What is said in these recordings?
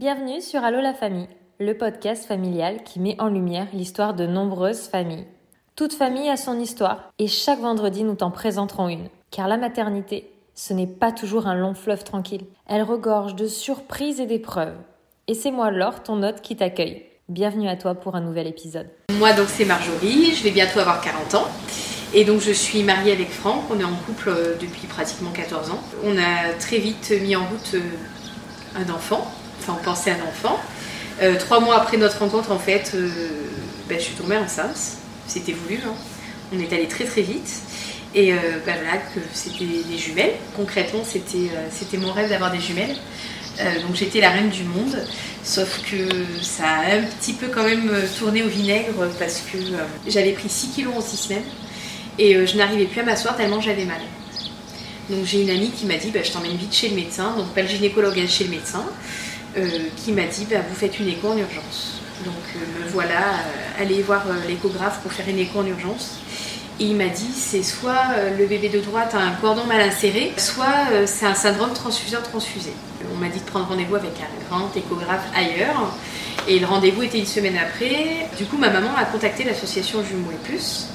Bienvenue sur Allo la famille, le podcast familial qui met en lumière l'histoire de nombreuses familles. Toute famille a son histoire et chaque vendredi nous t'en présenterons une. Car la maternité, ce n'est pas toujours un long fleuve tranquille. Elle regorge de surprises et d'épreuves. Et c'est moi Laure, ton hôte, qui t'accueille. Bienvenue à toi pour un nouvel épisode. Moi donc c'est Marjorie, je vais bientôt avoir 40 ans. Et donc je suis mariée avec Franck, on est en couple euh, depuis pratiquement 14 ans. On a très vite mis en route euh, un enfant, enfin on pensait à un enfant. Euh, trois mois après notre rencontre, en fait, euh, ben, je suis tombée enceinte. C'était voulu. hein. On est allé très très vite. Et euh, ben, voilà, que c'était des jumelles. Concrètement, c'était euh, c'était mon rêve d'avoir des jumelles. Donc j'étais la reine du monde. Sauf que ça a un petit peu quand même tourné au vinaigre parce que j'avais pris 6 kilos en 6 semaines. Et je n'arrivais plus à m'asseoir tellement j'avais mal. Donc j'ai une amie qui m'a dit bah, je t'emmène vite chez le médecin, donc pas le gynécologue, elle chez le médecin, qui m'a dit bah, vous faites une écho en urgence. Donc euh, me voilà euh, allée voir euh, l'échographe pour faire une écho en urgence. Et il m'a dit c'est soit euh, le bébé de droite a un cordon mal inséré, soit euh, c'est un syndrome transfuseur-transfusé. On m'a dit de prendre rendez-vous avec un grand échographe ailleurs. Et le rendez-vous était une semaine après. Du coup, ma maman a contacté l'association Jumeaux et Plus,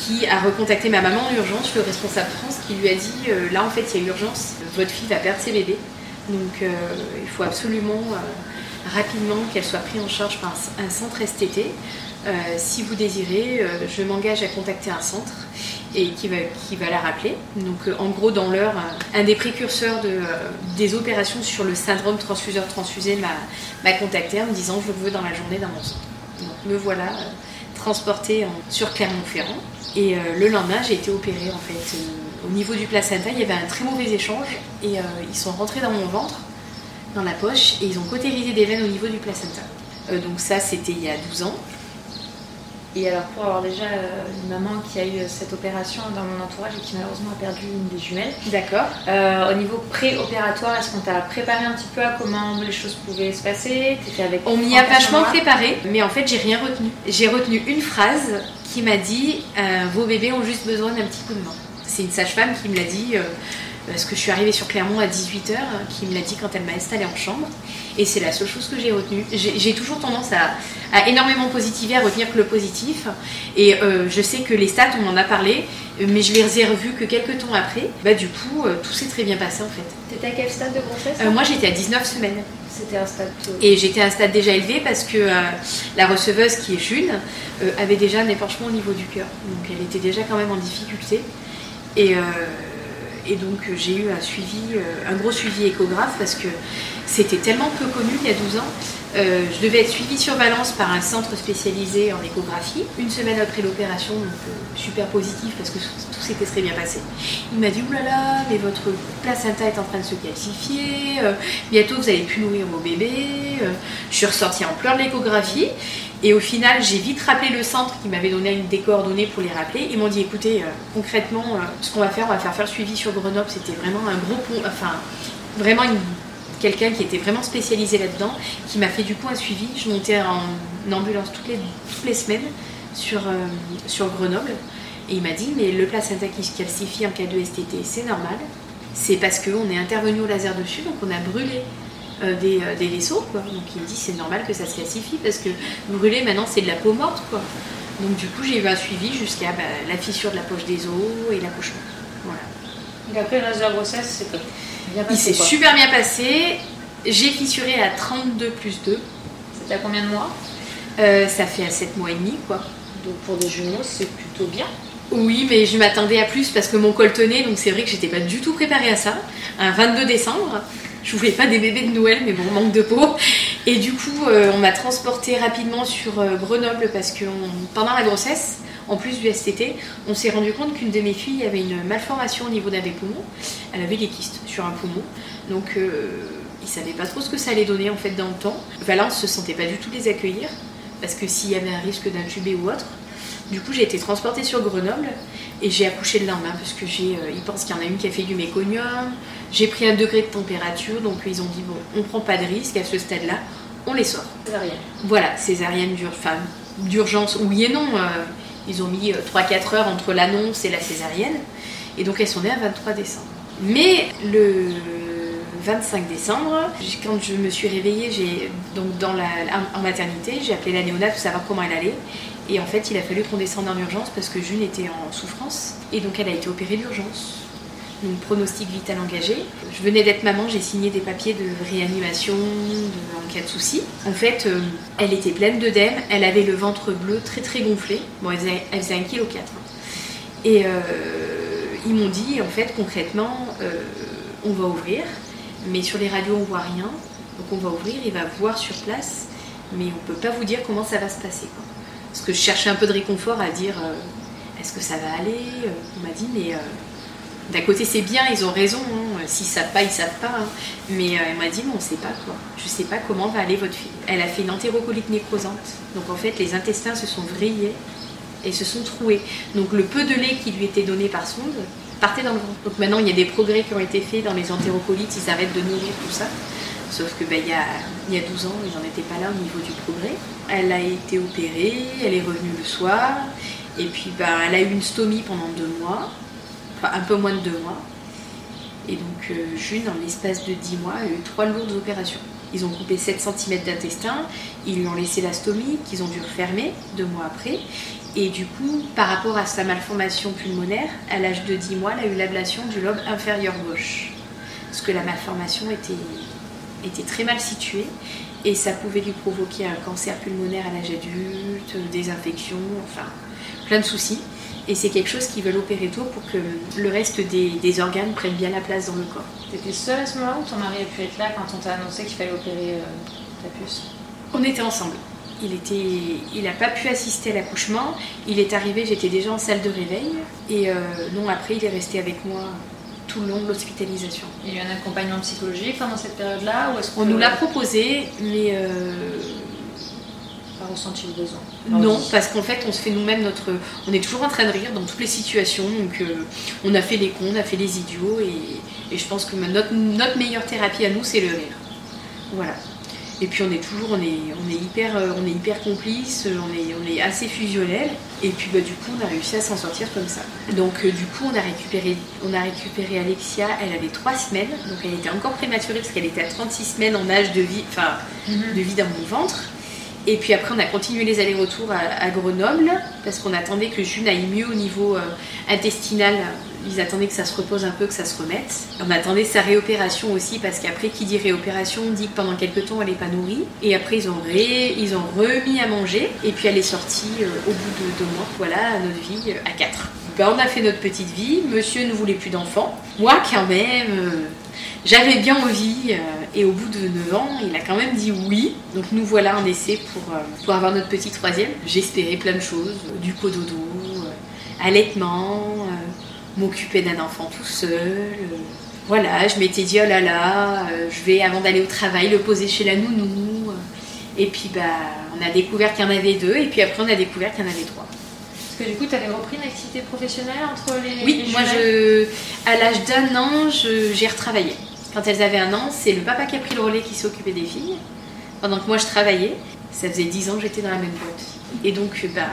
qui a recontacté ma maman en urgence, le responsable France, qui lui a dit euh, là en fait il y a urgence, votre fille va perdre ses bébés, donc euh, il faut absolument euh, rapidement qu'elle soit prise en charge par un, centre STT. Euh, si vous désirez, je m'engage à contacter un centre et qui va, qui va la rappeler. Donc en gros dans l'heure, un, des précurseurs de, des opérations sur le syndrome transfuseur-transfusé m'a contacté en me disant je veux dans la journée dans mon centre. Donc me voilà transportée en- sur Clermont-Ferrand. Et euh, le lendemain, j'ai été opérée en fait. euh, au niveau du placenta, il y avait un très mauvais échange et euh, ils sont rentrés dans mon ventre, dans la poche, et ils ont cautérisé des veines au niveau du placenta. Donc ça, c'était il y a 12 ans. Et alors pour avoir déjà euh, une maman qui a eu cette opération dans mon entourage et qui malheureusement a perdu une des jumelles, D'accord. euh, au niveau pré-opératoire, est-ce qu'on t'a préparé un petit peu à comment les choses pouvaient se passer? T'étais avec On m'y a vachement préparé, mais en fait, j'ai rien retenu. J'ai retenu une phrase qui m'a dit euh, Vos bébés ont juste besoin d'un petit coup de main. C'est une sage-femme qui me l'a dit. euh, parce que je suis arrivée sur Clermont à 18h, qui me l'a dit quand elle m'a installée en chambre. Et c'est la seule chose que j'ai retenue. J'ai toujours tendance à, à énormément positiver, à retenir que le positif. Et euh, je sais que les stats, on en a parlé, mais je les ai revus que quelques temps après. Bah, du coup, euh, tout s'est très bien passé en fait. T'étais à quel stade de grossesse Euh, moi, j'étais à 19 semaines. C'était un stade. Et j'étais à un stade déjà élevé parce que la receveuse, qui est June, avait déjà un épanchement au niveau du cœur. Donc elle était déjà quand même en difficulté. Et, et donc euh, j'ai eu un suivi, euh, un gros suivi échographe parce que c'était tellement peu connu il y a 12 ans. Euh, je devais être suivie sur Valence par un centre spécialisé en échographie. Une semaine après l'opération, donc super positif parce que tout s'était très bien passé. Il m'a dit oulala, mais votre placenta est en train de se calcifier, bientôt vous allez plus nourrir vos bébés. Je suis ressortie en pleurs de l'échographie. Et au final, j'ai vite rappelé le centre qui m'avait donné une des coordonnées pour les rappeler. Ils m'ont dit écoutez, euh, concrètement, euh, ce qu'on va faire, on va faire faire le suivi sur Grenoble. C'était vraiment un gros pont, enfin, vraiment quelqu'un qui était vraiment spécialisé là-dedans, qui m'a fait du coup un suivi. Je montais en ambulance toutes les, toutes les semaines sur, euh, sur Grenoble. Et il m'a dit mais le placenta qui se calcifie en cas de STT, c'est normal. C'est parce qu'on est intervenu au laser dessus, donc on a brûlé euh, des, euh, des vaisseaux. Quoi. Donc il me dit c'est normal que ça se calcifie parce que brûler maintenant c'est de la peau morte. Quoi. Donc du coup j'ai eu un suivi jusqu'à bah, la fissure de la poche des os et l'accouchement. Voilà. Donc après le reste de la grossesse, c'est bien Il s'est super bien passé. J'ai fissuré à 32 plus 2. C'était à combien de mois Euh, ça fait à 7 mois et demi quoi. Donc pour des jumeaux, c'est plutôt bien. Oui, mais je m'attendais à plus parce que mon col tenait, donc c'est vrai que j'étais pas du tout préparée à ça. Un 22 décembre, je voulais pas des bébés de Noël, mais bon, manque de peau. Et du coup, euh, on m'a transportée rapidement sur euh, Grenoble parce que pendant la grossesse, en plus du STT, on s'est rendu compte qu'une de mes filles avait une malformation au niveau d'un des poumons. Elle avait des kystes sur un poumon, donc euh, ils savaient pas trop ce que ça allait donner en fait dans le temps. Valence se sentait pas du tout les accueillir parce que s'il y avait un risque d'intubé ou autre. Du coup, j'ai été transportée sur Grenoble et j'ai accouché le lendemain parce que j'ai, ils pensent qu'il y en a une qui a fait du méconium. J'ai pris un degré de température, donc ils ont dit bon, on prend pas de risque à ce stade-là, on les sort. Césarienne. Voilà, césarienne d'urgence, oui et non. euh, ils ont mis euh, 3-4 heures entre l'annonce et la césarienne. Et donc elles sont nées à 23 décembre. Mais le 25 décembre. Quand je me suis réveillée, j'ai donc dans la, en maternité, j'ai appelé la néonate pour savoir comment elle allait. Et en fait, il a fallu qu'on descende en urgence parce que June était en souffrance. Et donc, elle a été opérée d'urgence. Donc, pronostic vital engagé. Je venais d'être maman, j'ai signé des papiers de réanimation en cas de souci. En fait, euh, elle était pleine d'œdème, elle avait le ventre bleu très très gonflé. Bon, elle faisait, 1,4 kg. Et euh, ils m'ont dit, en fait, concrètement, euh, on va ouvrir, mais sur les radios, on voit rien. Donc, on va ouvrir, il va voir sur place, mais on peut pas vous dire comment ça va se passer. Parce que je cherchais un peu de réconfort à dire, est-ce que ça va aller On m'a dit, mais d'un côté, c'est bien, ils ont raison. Hein. S'ils savent pas, ils savent pas. Hein. Mais elle m'a dit, mais on sait pas quoi. Je sais pas comment va aller votre fille. Elle a fait une entérocolite nécrosante. Donc en fait, les intestins se sont vrillés et se sont troués. Donc le peu de lait qui lui était donné par sonde partait dans le ventre. Donc maintenant il y a des progrès qui ont été faits dans les entérocolites, ils arrêtent de nourrir tout ça. Sauf que ben, il, y a, il y a 12 ans, n'en étaient pas là au niveau du progrès. Elle a été opérée, elle est revenue le soir, et puis ben, elle a eu une stomie pendant deux mois, un peu moins de deux mois. Et donc June, en l'espace de 10 mois, a eu trois lourdes opérations. Ils ont coupé 7 cm d'intestin, ils lui ont laissé la stomie qu'ils ont dû refermer deux mois après. Et du coup, par rapport à sa malformation pulmonaire, à l'âge de 10 mois, elle a eu l'ablation du lobe inférieur gauche. Parce que la malformation était, était très mal située et ça pouvait lui provoquer un cancer pulmonaire à l'âge adulte, des infections, enfin plein de soucis. Et c'est quelque chose qu'ils veulent opérer tôt pour que le reste des, organes prennent bien la place dans le corps. T'étais seule à ce moment-là ou ton mari a pu être là quand on t'a annoncé qu'il fallait opérer euh, ta puce? On était ensemble. Il était, il n'a pas pu assister à l'accouchement. Il est arrivé, j'étais déjà en salle de réveil. Et euh, non, après, il est resté avec moi tout le long de l'hospitalisation. Il y a eu un accompagnement psychologique pendant cette période-là On nous l'a proposé, mais euh, pas ressenti le besoin. Non, parce qu'en fait, on se fait nous-mêmes notre. On est toujours en train de rire dans toutes les situations. Donc, euh, on a fait les cons, on a fait les idiots, et, et je pense que notre, notre meilleure thérapie à nous, c'est le rire. Voilà. Et puis on est toujours, on est, on est hyper, euh, on est hyper complices, on est, on est assez fusionnels. Et puis bah, du coup, on a réussi à s'en sortir comme ça. Donc euh, du coup, on a récupéré, on a récupéré Alexia. Elle avait trois semaines, donc elle était encore prématurée parce qu'elle était à 36 semaines en âge de vie, enfin mhm. de vie dans mon ventre. Et puis après, on a continué les allers-retours à, Grenoble parce qu'on attendait que June aille mieux au niveau euh, intestinal. Ils attendaient que ça se repose un peu, que ça se remette. On attendait sa réopération aussi parce qu'après, qui dit réopération dit que pendant quelques temps, elle n'est pas nourrie. Et après, ils ont, ont remis à manger. Et puis, elle est sortie euh, au bout de deux mois. Voilà, notre vie euh, à quatre. Ben, on a fait notre petite vie. Monsieur ne voulait plus d'enfants. Moi, quand même j'avais bien envie, euh, et au bout de 9 ans, il a quand même dit oui. Donc nous voilà en essai pour, euh, pour avoir notre petit troisième. J'espérais plein de choses, du cododo, euh, allaitement, m'occuper d'un enfant tout seul. voilà, je m'étais dit, oh là là, je vais, avant d'aller au travail, le poser chez la nounou. et puis bah, on a découvert qu'il y en avait deux, et puis après on a découvert qu'il y en avait trois. Parce que du coup, tu avais repris une activité professionnelle entre les. Oui, moi, je, à l'âge d'un an, j'ai retravaillé. Quand elles avaient un an, c'est le papa qui a pris le relais qui s'occupait des filles. Pendant que moi je travaillais, ça faisait 10 ans que j'étais dans la même boîte. Et donc, bah,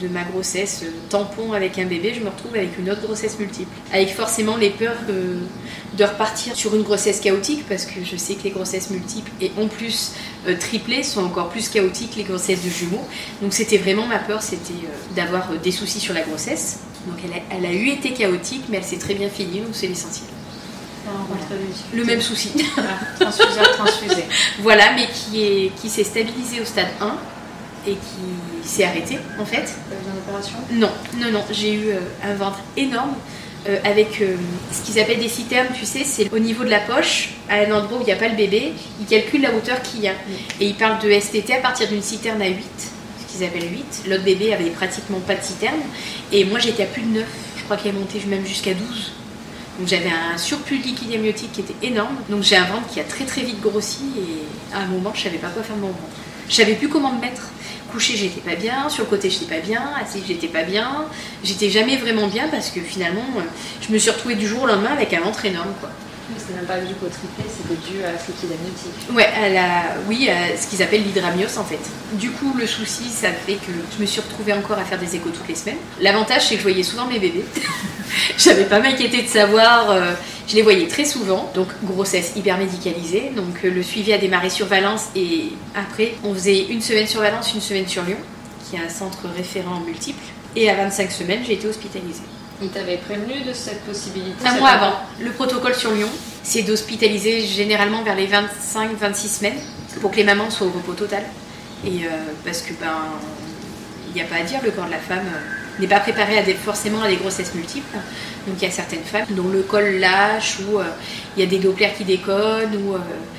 de ma grossesse tampon avec un bébé, je me retrouve avec une autre grossesse multiple. Avec forcément les peurs de repartir sur une grossesse chaotique, parce que je sais que les grossesses multiples et en plus euh, triplées sont encore plus chaotiques les grossesses de jumeaux. Donc c'était vraiment ma peur, c'était euh, d'avoir euh, des soucis sur la grossesse. Donc elle a, elle a eu été chaotique, mais elle s'est très bien finie, donc c'est l'essentiel. Le même souci. Voilà, transfusé. voilà, mais qui est qui s'est stabilisé au stade 1 et qui s'est arrêté en fait. opération Non, non, non. J'ai eu euh, un ventre énorme. Euh, avec euh, ce qu'ils appellent des citernes, tu sais, c'est au niveau de la poche, à un endroit où il n'y a pas le bébé, ils calculent la hauteur qu'il y a. Et ils parlent de STT à partir d'une citerne à 8, ce qu'ils appellent 8. L'autre bébé avait pratiquement pas de citerne. Et moi j'étais à plus de 9, je crois qu'il est monté même jusqu'à 12. Donc j'avais un surplus de liquide amniotique qui était énorme. Donc j'ai un ventre qui a très très vite grossi et à un moment je savais pas quoi faire de mon ventre. Je savais plus comment me mettre. Couché, j'étais pas bien, sur le côté, j'étais pas bien, assis, j'étais pas bien. J'étais jamais vraiment bien parce que finalement, euh, je me suis retrouvée du jour au lendemain avec un ventre énorme. C'était même pas dû au triplé, c'était dû à ce liquide amniotique. Ouais, à la, oui, à ce qu'ils appellent l'hydramios en fait. Du coup, le souci, ça fait que je me suis retrouvée encore à faire des échos toutes les semaines. L'avantage, c'est que je voyais souvent mes bébés. J'avais pas m'inquiéter de savoir. Euh, Je les voyais très souvent, donc grossesse hyper médicalisée. Donc le suivi a démarré sur Valence et après on faisait une semaine sur Valence, une semaine sur Lyon, qui est un centre référent multiple. Et à 25 semaines, j'ai été hospitalisée. Il t'avait prévenu de cette possibilité Un mois avant. Le protocole sur Lyon, c'est d'hospitaliser généralement vers les 25-26 semaines pour que les mamans soient au repos total. Et parce que ben, il n'y a pas à dire, le corps de la femme n'est pas préparé à des, forcément à des grossesses multiples. Donc il y a certaines femmes dont le col lâche ou euh, il y a des dopplers qui déconnent ou euh,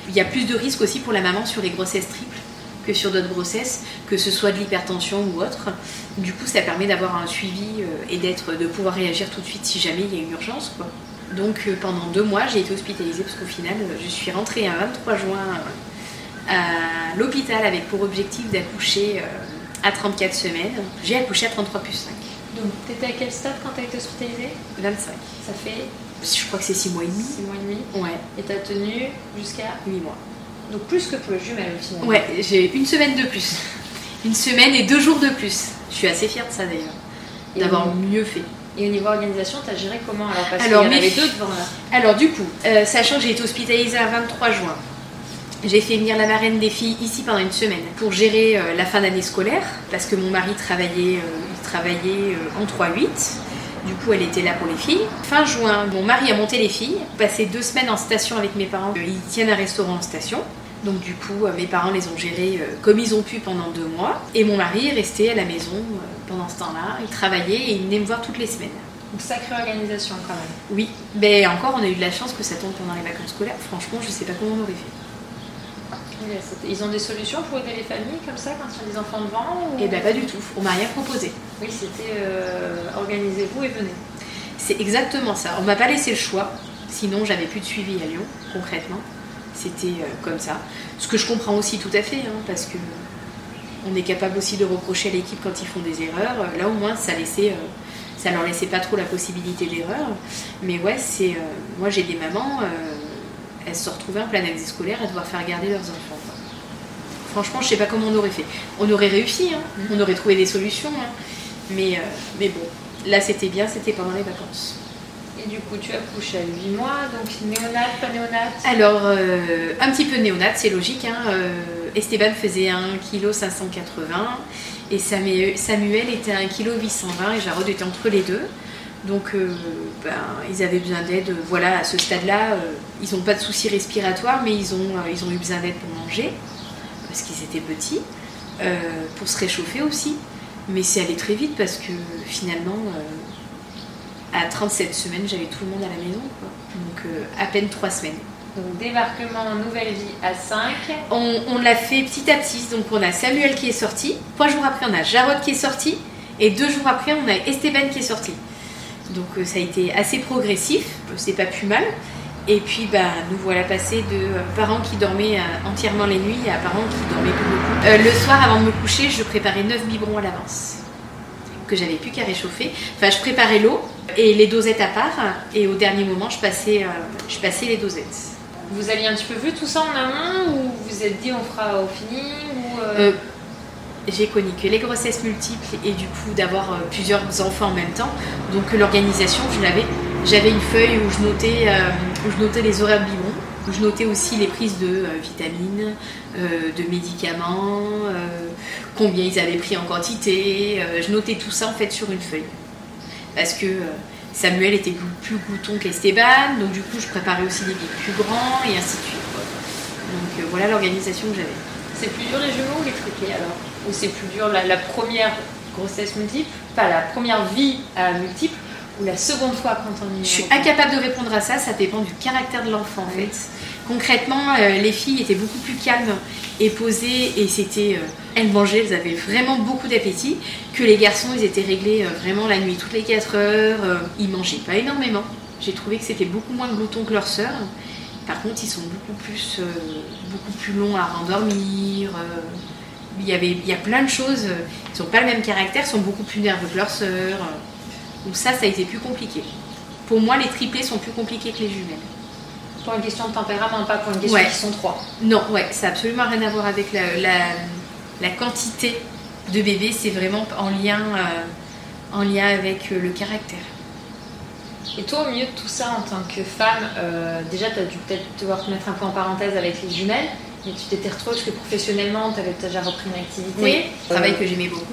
il y a plus de risques aussi pour la maman sur les grossesses triples que sur d'autres grossesses, que ce soit de l'hypertension ou autre. Du coup, ça permet d'avoir un suivi euh, et d'être, de pouvoir réagir tout de suite si jamais il y a une urgence. Quoi. Donc pendant deux mois, j'ai été hospitalisée parce qu'au final, je suis rentrée un 23 juin à l'hôpital avec pour objectif d'accoucher à 34 semaines. J'ai accouché à 33 plus 5. Donc, t'étais à quel stade quand t'as été hospitalisée? 25. Ça fait Je crois que c'est 6 mois et demi. 6 mois et demi Ouais. Et t'as tenu jusqu'à? 8 mois. Donc, plus que pour le jumelle finalement. Ouais, j'ai une semaine de plus. Une semaine et deux jours de plus. Je suis assez fière de ça d'ailleurs. D'avoir mieux fait. Et au niveau organisation, t'as géré comment alors? Parce alors, qu'il y en avait deux devant là. Alors du coup, euh, sachant que j'ai été hospitalisée à 23 juin, j'ai fait venir la marraine des filles ici pendant une semaine pour gérer euh, la fin d'année scolaire parce que mon mari travaillait, euh, il travaillait en 3-8. Du coup, elle était là pour les filles. Fin juin, mon mari a monté les filles, passé deux semaines en station avec mes parents. Ils tiennent un restaurant en station. Donc du coup, mes parents les ont gérés comme ils ont pu pendant deux mois. Et mon mari est resté à la maison pendant ce temps-là. Il travaillait et il venait me voir toutes les semaines. Donc sacrée organisation quand même. Oui, mais encore, on a eu de la chance que ça tombe pendant les vacances scolaires. Franchement, je sais pas comment on aurait fait. Ils ont des solutions pour aider les familles comme ça quand il y a des enfants devant ou... Eh bien pas du tout, on m'a rien proposé. Oui, c'était euh, organisez-vous et venez. C'est exactement ça, on m'a pas laissé le choix, sinon j'avais plus de suivi à Lyon, concrètement. C'était euh, comme ça. Ce que je comprends aussi tout à fait, hein, parce que on est capable aussi de reprocher à l'équipe quand ils font des erreurs. Là au moins ça laissait, euh, ça leur laissait pas trop la possibilité d'erreur. Mais ouais, c'est moi j'ai des mamans elles se retrouvaient en plein année scolaire à devoir faire garder leurs enfants. Franchement, je sais pas comment on aurait fait. On aurait réussi, hein. on aurait trouvé des solutions, hein. mais, euh, mais bon, là c'était bien, c'était pendant les vacances. Du coup, tu as couché à 8 mois, donc néonate, pas néonate? Alors, euh, un petit peu néonate, c'est logique. Hein. Euh, Esteban faisait 1 kg 580 et Samuel était à 1 kg 820 et Jarod était entre les deux. Donc, euh, ben, ils avaient besoin d'aide. Voilà, à ce stade-là, ils n'ont pas de soucis respiratoires, mais ils ont, ils ont eu besoin d'aide pour manger, parce qu'ils étaient petits, pour se réchauffer aussi. Mais c'est allé très vite parce que finalement, à 37 semaines, j'avais tout le monde à la maison. Donc, à peine 3 semaines. Donc débarquement nouvelle vie à 5. On, on l'a fait petit à petit. Donc on a Samuel qui est sorti. Trois jours après, on a Jarod qui est sorti. Et deux jours après, on a Esteban qui est sorti. Donc euh, ça a été assez progressif, c'est pas plus mal. Et puis bah, nous voilà passés de euh, parents qui dormaient euh, entièrement les nuits à parents qui dormaient plus beaucoup. le soir avant de me coucher, je préparais 9 biberons à l'avance que j'avais plus qu'à réchauffer. Enfin, je préparais l'eau et les dosettes à part et au dernier moment, je passais, je passais les dosettes. Vous aviez un petit peu vu tout ça en amont ou vous vous êtes dit on fera au fini ou j'ai connu que les grossesses multiples et du coup d'avoir euh, plusieurs enfants en même temps. Donc l'organisation, je l'avais. J'avais une feuille où je notais, euh, où je notais les horaires biberons, où je notais aussi les prises de euh, vitamines, de médicaments, combien ils avaient pris en quantité. je notais tout ça en fait sur une feuille. Parce que Samuel était plus glouton qu'Esteban, donc du coup je préparais aussi des billes plus grands et ainsi de suite. Donc voilà l'organisation que j'avais. C'est plus dur les jumeaux ou les triplés alors? Ou c'est plus dur la, première grossesse multiple, pas la première vie à multiple, ou la seconde fois quand on y est Je suis incapable de répondre à ça, ça dépend du caractère de l'enfant en fait. Concrètement, euh, les filles étaient beaucoup plus calmes et posées et c'était, euh, elles mangeaient, elles avaient vraiment beaucoup d'appétit. Que les garçons, ils étaient réglés euh, vraiment la nuit, toutes les 4 heures. ils mangeaient pas énormément. J'ai trouvé que c'était beaucoup moins gloutons que leurs sœurs. Par contre, ils sont beaucoup plus, beaucoup plus longs à rendormir. Il, y avait, il y a plein de choses. Ils n'ont pas le même caractère, sont beaucoup plus nerveux que leurs sœurs. Donc ça, ça a été plus compliqué. Pour moi, les triplés sont plus compliqués que les jumelles. Pour une question de tempérament, pas pour une question qui sont trois. Non, ouais, ça n'a absolument rien à voir avec la, la, quantité de bébés. C'est vraiment en lien, euh, en lien avec le caractère. Et toi, au milieu de tout ça, en tant que femme, euh, déjà, tu as dû peut-être devoir te mettre un peu en parenthèse avec les jumelles, mais tu t'étais retrouvée parce que professionnellement, tu avais déjà repris une activité. Oui, travail que j'aimais beaucoup.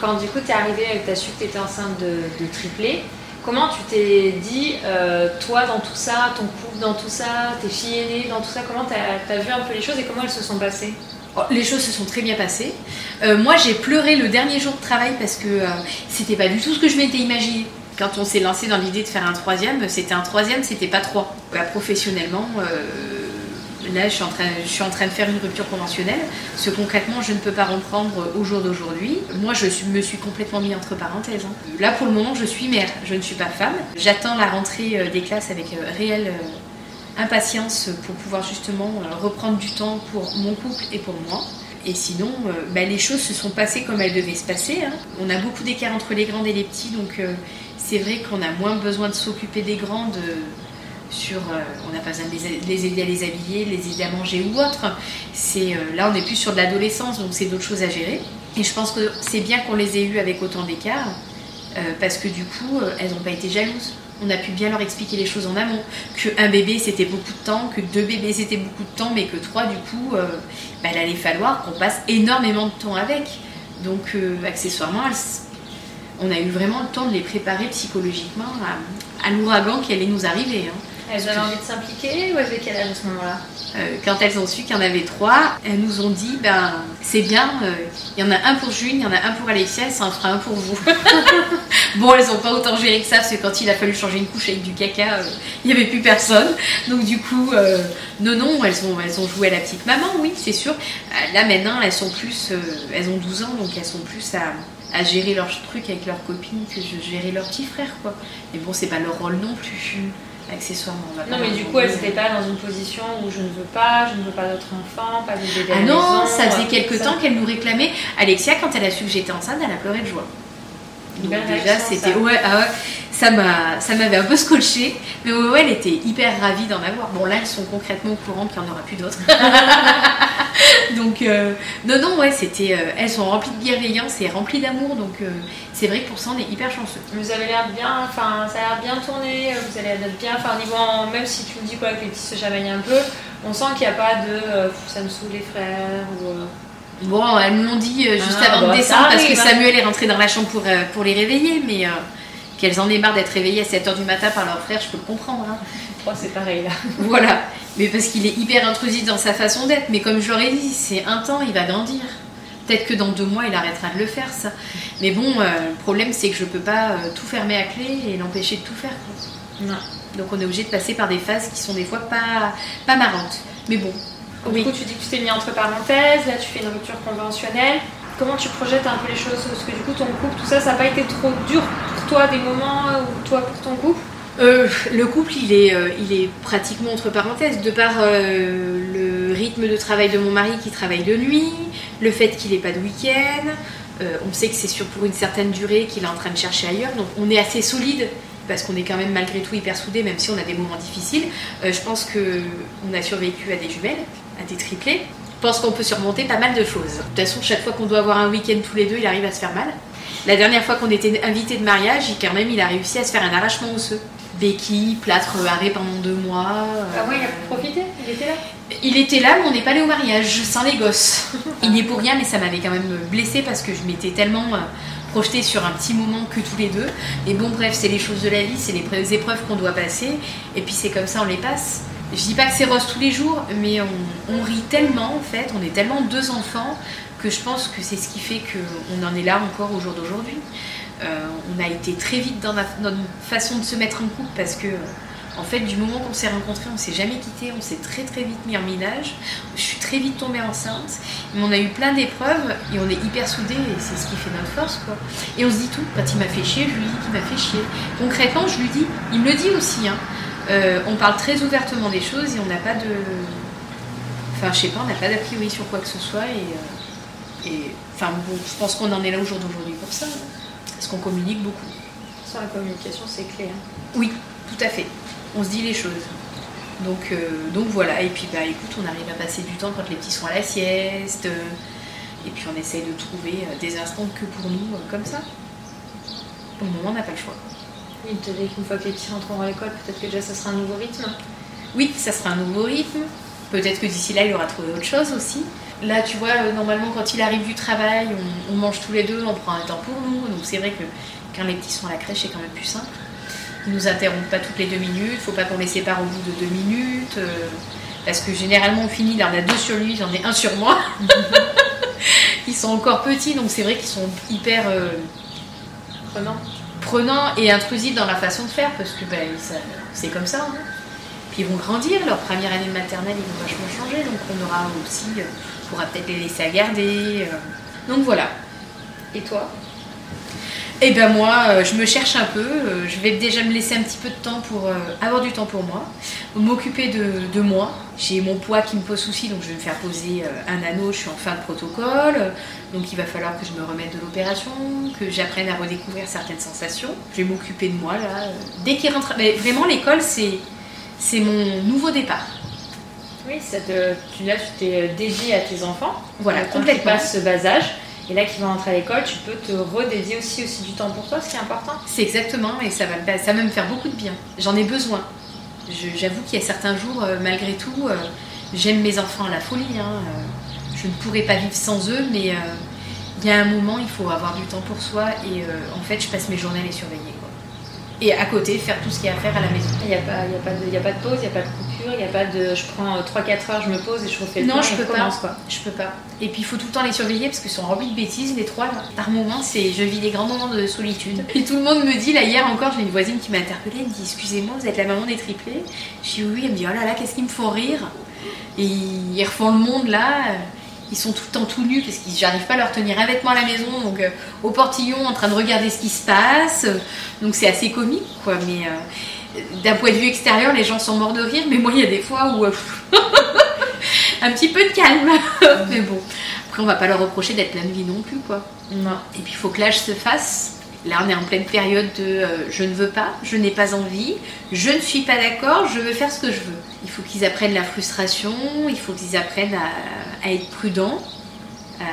Quand du coup, tu es arrivée et que tu as tu étais enceinte de, de triplé, comment tu t'es dit, euh, toi dans tout ça, ton couple dans tout ça, tes filles aînées dans tout ça, comment tu as, vu un peu les choses et comment elles se sont passées? Oh, les choses se sont très bien passées. Euh, moi, j'ai pleuré le dernier jour de travail parce que c'était pas du tout ce que je m'étais imaginé quand on s'est lancé dans l'idée de faire un troisième, c'était un troisième, c'était pas trois. Professionnellement, euh, là, je suis, en train, de faire une rupture conventionnelle. Ce concrètement, je ne peux pas reprendre au jour d'aujourd'hui. Moi, je me suis complètement mis entre parenthèses. Hein. Là, pour le moment, je suis mère, je ne suis pas femme. J'attends la rentrée euh, des classes avec euh, réelle impatience pour pouvoir justement reprendre du temps pour mon couple et pour moi. Et sinon, bah, les choses se sont passées comme elles devaient se passer. Hein. On a beaucoup d'écart entre les grandes et les petits, donc c'est vrai qu'on a moins besoin de s'occuper des grandes sur euh, on n'a pas besoin de les, aider à les habiller, les aider à manger ou autre. C'est euh, là on est plus sur de l'adolescence donc c'est d'autres choses à gérer. Et je pense que c'est bien qu'on les ait eues avec autant d'écart euh, parce que du coup elles n'ont pas été jalouses. On a pu bien leur expliquer les choses en amont. Que un bébé c'était beaucoup de temps, que deux bébés c'était beaucoup de temps, mais que trois du coup bah, il allait falloir qu'on passe énormément de temps avec. Donc accessoirement on a eu vraiment le temps de les préparer psychologiquement à, l'ouragan qui allait nous arriver. Hein. Elles avaient envie de s'impliquer ou elles avaient quel âge à ce moment-là? Euh, Quand elles ont su qu'il y en avait trois, elles nous ont dit ben c'est bien, euh, il y en a un pour June, il y en a un pour Alexia, ça en fera un pour vous. bon, elles n'ont pas autant géré que ça parce que quand il a fallu changer une couche avec du caca, euh, il n'y avait plus personne. Donc du coup, non, non, elles ont, elles ont joué à la petite maman, oui, c'est sûr. là maintenant, elles sont plus, elles ont 12 ans, donc elles sont plus à à gérer leurs trucs avec leurs copines que je gérais leurs petits frères quoi. Mais bon, c'est pas leur rôle non plus. Accessoirement. non, mais du coup, elles n'étaient pas dans une position où je ne veux pas, je ne veux pas d'autres enfants, pas de bébé. Ah non, ça faisait quelques temps qu'elle nous réclamait. Alexia, quand elle a su que j'étais enceinte, elle a pleuré de joie. Donc déjà, c'était ouais, ah ouais, ça m'a, ça m'avait un peu scotché, mais ouais, elle était hyper ravie d'en avoir. Bon là, elles sont concrètement au courant qu'il n'y en aura plus d'autres. donc euh, non, non, ouais, c'était, euh, elles sont remplies de bienveillance et remplies d'amour, donc euh, c'est vrai que pour ça, on est hyper chanceux. Vous avez l'air bien, enfin, ça a l'air bien tourné. Vous allez être bien, enfin, niveau, même si tu me dis quoi que les petits se chamaillent un peu, on sent qu'il n'y a pas de, ça me saoule les frères ou. Bon, elles me l'ont dit juste ah, avant de bah, descendre parce que hein. Samuel est rentré dans la chambre pour, pour les réveiller, mais qu'elles en aient marre d'être réveillées à 7h du matin par leur frère, je peux le comprendre. Hein. Oh, c'est pareil là. voilà. Mais parce qu'il est hyper intrusif dans sa façon d'être. Mais comme je l'aurais dit, c'est un temps, il va grandir. Peut-être que dans deux mois, il arrêtera de le faire, ça. Mais bon, euh, le problème, c'est que je peux pas euh, tout fermer à clé et l'empêcher de tout faire. Non. Donc on est obligé de passer par des phases qui sont des fois pas, pas marrantes. Mais bon. Du coup, tu dis que tu t'es mis entre parenthèses, là tu fais une rupture conventionnelle. Comment tu projettes un peu les choses? Parce que du coup, ton couple, tout ça, ça n'a pas été trop dur toi, des moments ou toi pour ton couple? Euh, le couple, il est, euh, il est pratiquement entre parenthèses, de par euh, le rythme de travail de mon mari qui travaille de nuit, le fait qu'il n'ait pas de week-end. on sait que c'est sûr pour une certaine durée qu'il est en train de chercher ailleurs, donc on est assez solide parce qu'on est quand même malgré tout hyper soudés, même si on a des moments difficiles. je pense qu'on a survécu à des jumelles, à des triplés. Je pense qu'on peut surmonter pas mal de choses. De toute façon, chaque fois qu'on doit avoir un week-end tous les deux, il arrive à se faire mal. La dernière fois qu'on était invité de mariage, quand même, il a réussi à se faire un arrachement osseux béquille, plâtre arrêt pendant deux mois. Ah ouais, il a profité Il était là? Il était là, mais on n'est pas allé au mariage, sans les gosses. il n'est pour rien, mais ça m'avait quand même blessé parce que je m'étais tellement euh, projetée sur un petit moment que tous les deux. Et bon, bref, c'est les choses de la vie, c'est les épreuves qu'on doit passer. Et puis c'est comme ça, on les passe. Je dis pas que c'est rose tous les jours, mais on, rit tellement en fait, on est tellement deux enfants que je pense que c'est ce qui fait qu'on en est là encore au jour d'aujourd'hui. Euh, on a été très vite dans notre, façon de se mettre en couple parce que en fait, du moment qu'on s'est rencontrés, on s'est jamais quitté, on s'est très très vite mis en ménage. Je suis très vite tombée enceinte, mais on a eu plein d'épreuves et on est hyper soudés et c'est ce qui fait notre force quoi. Et on se dit tout. Quand il m'a fait chier, je lui dis qu'il m'a fait chier. Concrètement, je lui dis, il me le dit aussi. Hein. Euh, on parle très ouvertement des choses et on n'a pas de, enfin je sais pas, on n'a pas d'a priori sur quoi que ce soit et, euh, et enfin bon, je pense qu'on en est là au jour d'aujourd'hui pour ça. Hein. Parce qu'on communique beaucoup. Sans la communication, c'est clair. Oui, tout à fait. On se dit les choses. Donc, euh, donc voilà. Et puis, bah, écoute, on arrive à passer du temps quand les petits sont à la sieste. Euh, et puis, on essaye de trouver des instants que pour nous, comme ça. Pour le moment, on n'a pas le choix. Oui, dit qu'une fois que les petits rentreront à l'école, peut-être que déjà ça sera un nouveau rythme. Oui, ça sera un nouveau rythme. Peut-être que d'ici là, il aura trouvé autre chose aussi. Là, tu vois, euh, normalement, quand il arrive du travail, on, mange tous les deux, on prend un temps pour nous. Donc c'est vrai que quand les petits sont à la crèche, c'est quand même plus simple. Ils nous interrompent pas toutes les deux minutes, faut pas qu'on les sépare au bout de deux minutes. Euh, parce que généralement, on finit, là, on a deux sur lui, j'en ai un sur moi. ils sont encore petits, donc c'est vrai qu'ils sont hyper euh, prenants. Et intrusifs dans la façon de faire, parce que ben, c'est comme ça. Hein. Puis ils vont grandir, leur première année de maternelle, ils vont vachement changer, donc on aura aussi, euh, on pourra peut-être les laisser à garder. Euh. Donc voilà. Et toi? Eh ben moi, euh, je me cherche un peu. Je vais déjà me laisser un petit peu de temps pour avoir du temps pour moi, m'occuper de, moi. J'ai mon poids qui me pose souci, donc je vais me faire poser un anneau. Je suis en fin de protocole, donc il va falloir que je me remette de l'opération, que j'apprenne à redécouvrir certaines sensations. Je vais m'occuper de moi là. Dès qu'il rentre, mais vraiment l'école, c'est c'est mon nouveau départ. Oui, tu, là, tu t'es euh, dédié à tes enfants. Voilà, complètement. ce bas âge. Et là, qui vont rentrer à l'école, tu peux te redédier aussi, aussi du temps pour toi, ce qui est important. C'est exactement, et ça va, va me faire beaucoup de bien. J'en ai besoin. J'avoue qu'il y a certains jours, euh, malgré tout, euh, j'aime mes enfants à la folie. Hein, je ne pourrais pas vivre sans eux, mais il y a un moment, il faut avoir du temps pour soi. Et en fait, je passe mes journées à les surveiller et à côté faire tout ce qu'il y a à faire à la maison. Il n'y a, a, a pas de pause, il n'y a pas de coupure, il n'y a pas de je prends 3-4 euh, heures, je me pose et je refais le Non, je peux pas. Quoi. Je peux pas. Et puis il faut tout le temps les surveiller parce qu'ils sont remplis de bêtises, les trois. Par moments, c'est je vis des grands moments de solitude. Et tout le monde me dit, là hier encore, j'ai une voisine qui m'a interpellée, elle me dit Excusez-moi, vous êtes la maman des triplés Je dis Oui, elle me dit Oh là là, qu'est-ce qu'ils me font rire? Et ils refont le monde là ils sont tout le temps tout nus parce que j'arrive pas à leur tenir un vêtement à la maison, donc euh, au portillon en train de regarder ce qui se passe. Donc c'est assez comique, quoi. Mais euh, d'un point de vue extérieur, les gens sont morts de rire, mais moi il y a des fois où euh, un petit peu de calme. mais bon, après on va pas leur reprocher d'être plein de vie non plus, quoi. Non. Et puis il faut que l'âge se fasse. Là, on est en pleine période de je ne veux pas, je n'ai pas envie, je ne suis pas d'accord, je veux faire ce que je veux. Il faut qu'ils apprennent la frustration, il faut qu'ils apprennent à, être prudents, à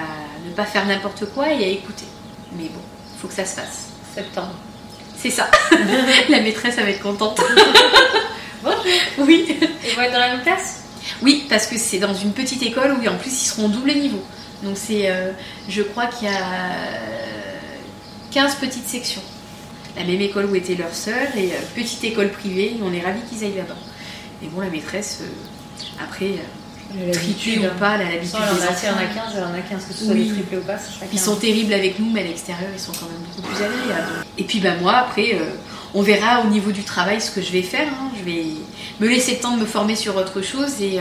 ne pas faire n'importe quoi et à écouter. Mais bon, il faut que ça se fasse. Septembre. C'est ça. la maîtresse va être contente. Bonjour. Oui. Ils vont être dans la même classe? Oui, parce que c'est dans une petite école où en plus ils seront au double niveau. Donc c'est, euh, je crois qu'il y a 15 petites sections. La même école où était leur sœur et euh, petite école privée. On est ravis qu'ils aillent là-bas. Et bon, la maîtresse, euh, après, euh, triplée ou pas, elle a l'habitude des enfants. Il y en a 15, il y en a 15, que ce soit oui. des ou pas, Ils sont terribles avec nous, mais à l'extérieur, ils sont quand même beaucoup plus agréables. Et puis, bah, moi, après, euh, on verra au niveau du travail ce que je vais faire. Hein. Je vais me laisser le temps de me former sur autre chose et,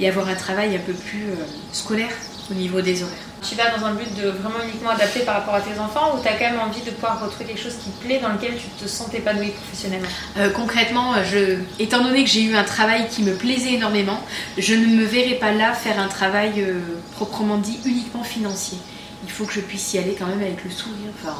et avoir un travail un peu plus scolaire au niveau des horaires. Tu vas dans un but de vraiment uniquement adapter par rapport à tes enfants ou tu as quand même envie de pouvoir retrouver quelque chose qui te plaît, dans lequel tu te sens épanoui professionnellement? Euh, Concrètement, je, étant donné que j'ai eu un travail qui me plaisait énormément, je ne me verrai pas là faire un travail euh, proprement dit uniquement financier. Il faut que je puisse y aller quand même avec le sourire. Enfin,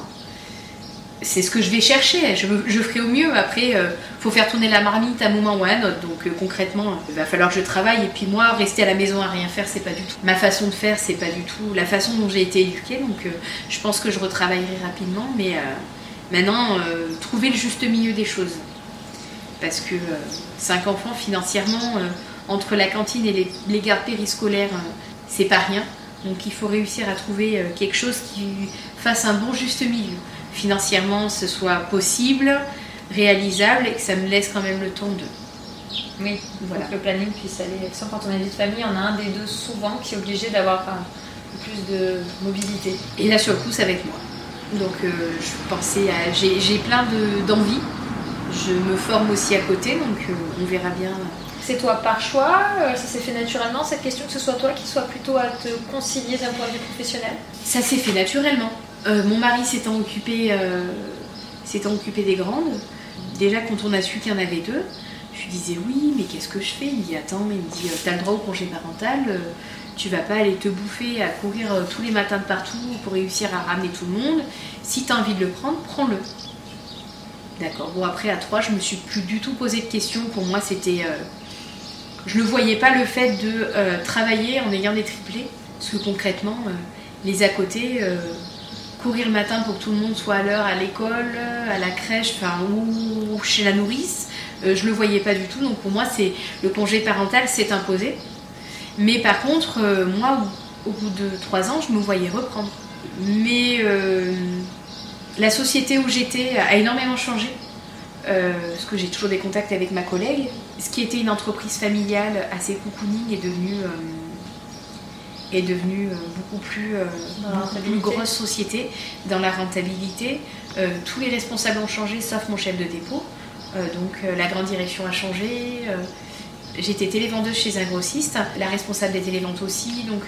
c'est ce que je vais chercher. Je, ferai au mieux. Après, il euh, faut faire tourner la marmite à un moment ou à un autre. Donc euh, concrètement, il va falloir que je travaille. Et puis moi, rester à la maison à rien faire, c'est pas du tout ma façon de faire. C'est pas du tout la façon dont j'ai été éduquée. Donc euh, je pense que je retravaillerai rapidement. Mais maintenant, trouver le juste milieu des choses. Parce que cinq enfants financièrement, entre la cantine et les, les gardes périscolaires, c'est pas rien. Donc il faut réussir à trouver quelque chose qui fasse un bon juste milieu financièrement ce soit possible, réalisable et que ça me laisse quand même le temps de. Oui, voilà. que le planning puisse aller. Quand on est vie de famille, on a un des deux souvent qui est obligé d'avoir plus de mobilité. Et là, sur le coup, c'est avec moi. Donc, euh, je pensais à. J'ai plein d'envie. je me forme aussi à côté, donc euh, on verra bien. C'est toi par choix euh, Ça s'est fait naturellement cette question que ce soit toi qui sois plutôt à te concilier d'un point de vue professionnel? Ça s'est fait naturellement. Euh, mon mari s'étant occupé, euh, occupé des grandes, déjà quand on a su qu'il y en avait deux, je lui disais oui, mais qu'est-ce que je fais? Il me dit attends, mais il me dit t'as le droit au congé parental, euh, tu vas pas aller te bouffer à courir tous les matins de partout pour réussir à ramener tout le monde. Si tu as envie de le prendre, prends-le. D'accord. Bon après à trois, je me suis plus du tout posé de questions. Pour moi, c'était, je ne voyais pas le fait de travailler en ayant des triplés, parce que concrètement, les à côté courir le matin pour que tout le monde soit à l'heure à l'école, à la crèche, enfin, ou chez la nourrice. Euh, je le voyais pas du tout, donc pour moi, c'est le congé parental s'est imposé. Mais par contre, euh, moi, au bout de trois ans, je me voyais reprendre. Mais euh, la société où j'étais a énormément changé. parce que j'ai toujours des contacts avec ma collègue. Ce qui était une entreprise familiale assez cocooning est devenu est devenue beaucoup plus, une grosse société dans la rentabilité. tous les responsables ont changé, sauf mon chef de dépôt. Euh, donc euh, la grande direction a changé. Euh, j'étais télévendeuse chez un grossiste, la responsable des téléventes aussi. Donc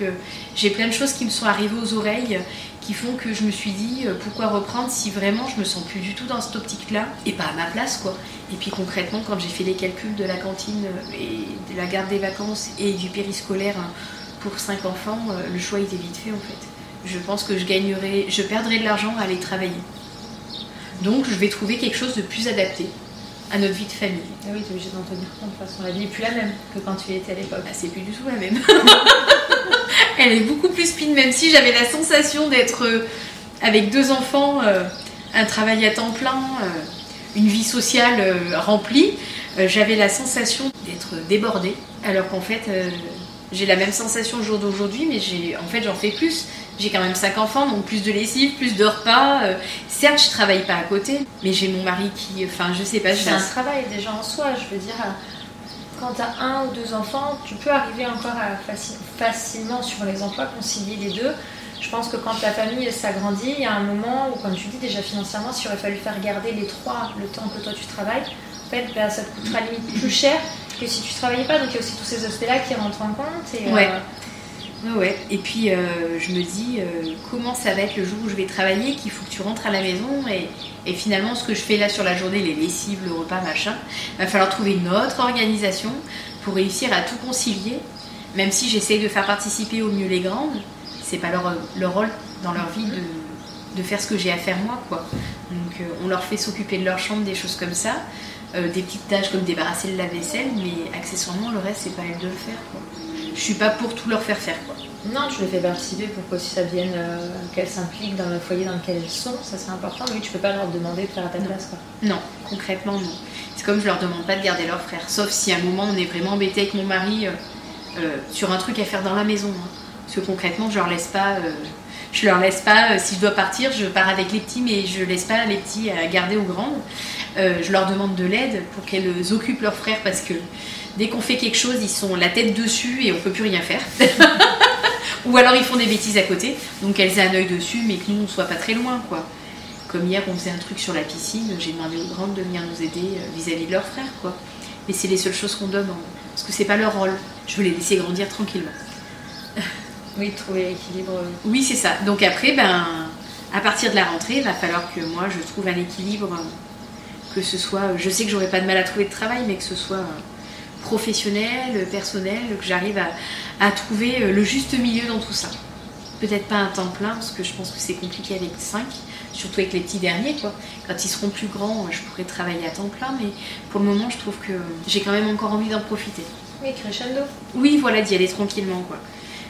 j'ai plein de choses qui me sont arrivées aux oreilles qui font que je me suis dit pourquoi reprendre si vraiment je me sens plus du tout dans cette optique-là et pas à ma place quoi. Et puis concrètement, quand j'ai fait les calculs de la cantine et de la garde des vacances et du périscolaire pour 5 enfants, le choix était vite fait en fait. Je pense que je gagnerais, je perdrais de l'argent à aller travailler. Donc je vais trouver quelque chose de plus adapté à notre vie de famille. Ah oui, tu es obligé d'en tenir compte. De toute façon, la vie n'est plus la même que quand tu étais à l'époque. Ah, c'est plus du tout la même. Elle est beaucoup plus speed, même si j'avais la sensation d'être euh, avec deux enfants, euh, un travail à temps plein, euh, une vie sociale remplie. j'avais la sensation d'être débordée, alors qu'en fait, j'ai la même sensation au jour d'aujourd'hui, mais j'ai, en fait, j'en fais plus. J'ai quand même cinq enfants, donc plus de lessive, plus de repas. Euh, certes, je travaille pas à côté, mais j'ai mon mari qui, enfin, je sais pas. C'est un travail déjà en soi. Je veux dire, quand tu as un ou deux enfants, tu peux arriver encore à facilement sur les emplois concilier les deux. Je pense que quand la famille s'agrandit, il y a un moment où, comme tu dis, déjà financièrement, s'il aurait fallu faire garder les trois le temps que toi tu travailles, en fait, bah, ça te coûtera limite plus cher que si tu travaillais pas. Donc il y a aussi tous ces aspects-là qui rentrent en compte. Et, ouais. Euh, ouais. Et puis euh, je me dis euh, comment ça va être le jour où je vais travailler, qu'il faut que tu rentres à la maison et, et, finalement ce que je fais là sur la journée, les lessives, le repas, machin, va falloir trouver une autre organisation pour réussir à tout concilier. Même si j'essaye de faire participer au mieux les grandes, c'est pas leur, leur, rôle dans leur vie de, de faire ce que j'ai à faire moi, quoi. Donc on leur fait s'occuper de leur chambre, des choses comme ça. Euh, des petites tâches comme débarrasser le lave-vaisselle, mais accessoirement, le reste, c'est pas elle de le faire. Quoi. Je suis pas pour tout leur faire faire. Quoi. Non, tu les fais participer pour que si ça vienne, euh, qu'elles s'impliquent dans le foyer dans lequel elles sont, ça c'est important. Mais oui, tu peux pas leur demander de faire à ta place. Quoi. Non, concrètement, non. C'est comme je leur demande pas de garder leur frère, sauf si à un moment on est vraiment embêté avec mon mari euh, sur un truc à faire dans la maison. Hein. Parce que concrètement, je leur laisse pas je leur laisse pas, si je dois partir, je pars avec les petits, mais je laisse pas les petits à garder aux grandes. Euh, je leur demande de l'aide pour qu'elles occupent leurs frères parce que dès qu'on fait quelque chose, ils sont la tête dessus et on peut plus rien faire. Ou alors ils font des bêtises à côté, donc elles aient un œil dessus, mais que nous on soit pas très loin, quoi. Comme hier, on faisait un truc sur la piscine, j'ai demandé aux grandes de venir nous aider euh, vis-à-vis de leurs frères, quoi. Mais c'est les seules choses qu'on donne, parce que c'est pas leur rôle. Je veux les laisser grandir tranquillement. oui, trouver l'équilibre. Oui, c'est ça. Donc après, ben, à partir de la rentrée, il va falloir que moi je trouve un équilibre que ce soit, je sais que j'aurais pas de mal à trouver de travail, mais que ce soit professionnel, personnel, que j'arrive à, trouver euh, le juste milieu dans tout ça. Peut-être pas un temps plein, parce que je pense que c'est compliqué avec 5, surtout avec les petits derniers. Quoi. Quand ils seront plus grands, je pourrais travailler à temps plein, mais pour le moment, je trouve que j'ai quand même encore envie d'en profiter. Oui, crescendo. Oui, voilà, d'y aller tranquillement. Quoi.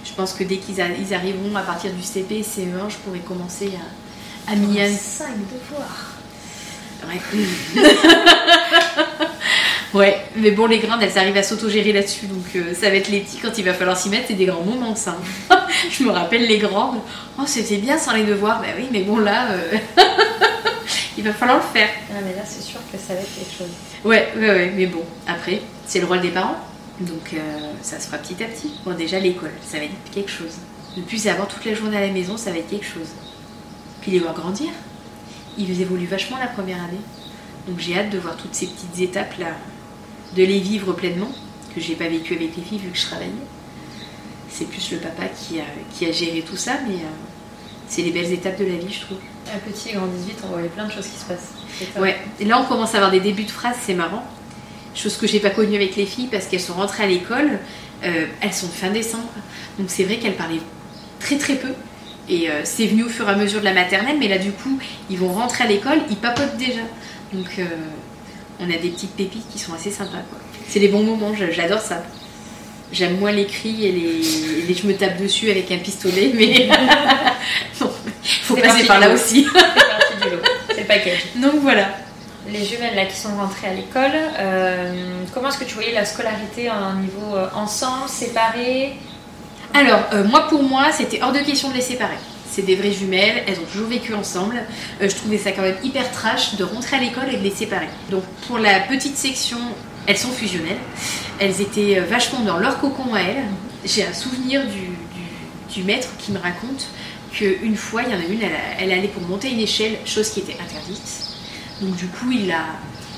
Je pense que dès qu'ils arriveront à partir du CP CE1, je pourrais commencer à, à m'y... 5 devoirs ouais, mais bon, les grandes, elles arrivent à s'autogérer là-dessus, donc euh, ça va être les petits quand il va falloir s'y mettre, c'est des grands moments, ça. je me rappelle les grandes, oh, c'était bien sans les devoirs, bah oui, mais bon, là, euh, il va falloir le faire. Ah, mais là, c'est sûr que ça va être quelque chose. Ouais, ouais, ouais, mais bon, après, c'est le rôle des parents, donc euh, ça se fera petit à petit. Bon, déjà, l'école, ça va être quelque chose. De plus avoir toute la journée à la maison, ça va être quelque chose. Puis les voir grandir ils évoluent vachement la première année. Donc j'ai hâte de voir toutes ces petites étapes-là, de les vivre pleinement, que j'ai pas vécu avec les filles vu que je travaillais. C'est plus le papa qui a, qui a géré tout ça, mais euh, c'est les belles étapes de la vie, je trouve. Un petit grand 18, on voit plein de choses qui se passent. Ouais, et là on commence à avoir des débuts de phrases, c'est marrant. Chose que j'ai pas connue avec les filles parce qu'elles sont rentrées à l'école, euh, elles sont fin décembre. Donc c'est vrai qu'elles parlaient très très peu. Et euh, c'est venu au fur et à mesure de la maternelle, mais là du coup, ils vont rentrer à l'école, ils papotent déjà. Donc euh, on a des petites pépites qui sont assez sympas. C'est les bons moments, j'adore ça. J'aime moins les cris et les, je me tape dessus avec un pistolet, mais Faut passer par là aussi. C'est parti du lot. C'est le package. Donc voilà. Les jumelles là qui sont rentrées à l'école, euh, comment est-ce que tu voyais la scolarité à un niveau euh, ensemble, séparé? Alors, euh, moi pour moi, c'était hors de question de les séparer. C'est des vraies jumelles, elles ont toujours vécu ensemble. Euh, je trouvais ça quand même hyper trash de rentrer à l'école et de les séparer. Donc pour la petite section, elles sont fusionnelles. Elles étaient euh, vachement dans leur cocon à elles. J'ai un souvenir du, du- maître qui me raconte qu'une fois, il y en a une, elle, elle allait pour monter une échelle, chose qui était interdite. Donc du coup, il l'a,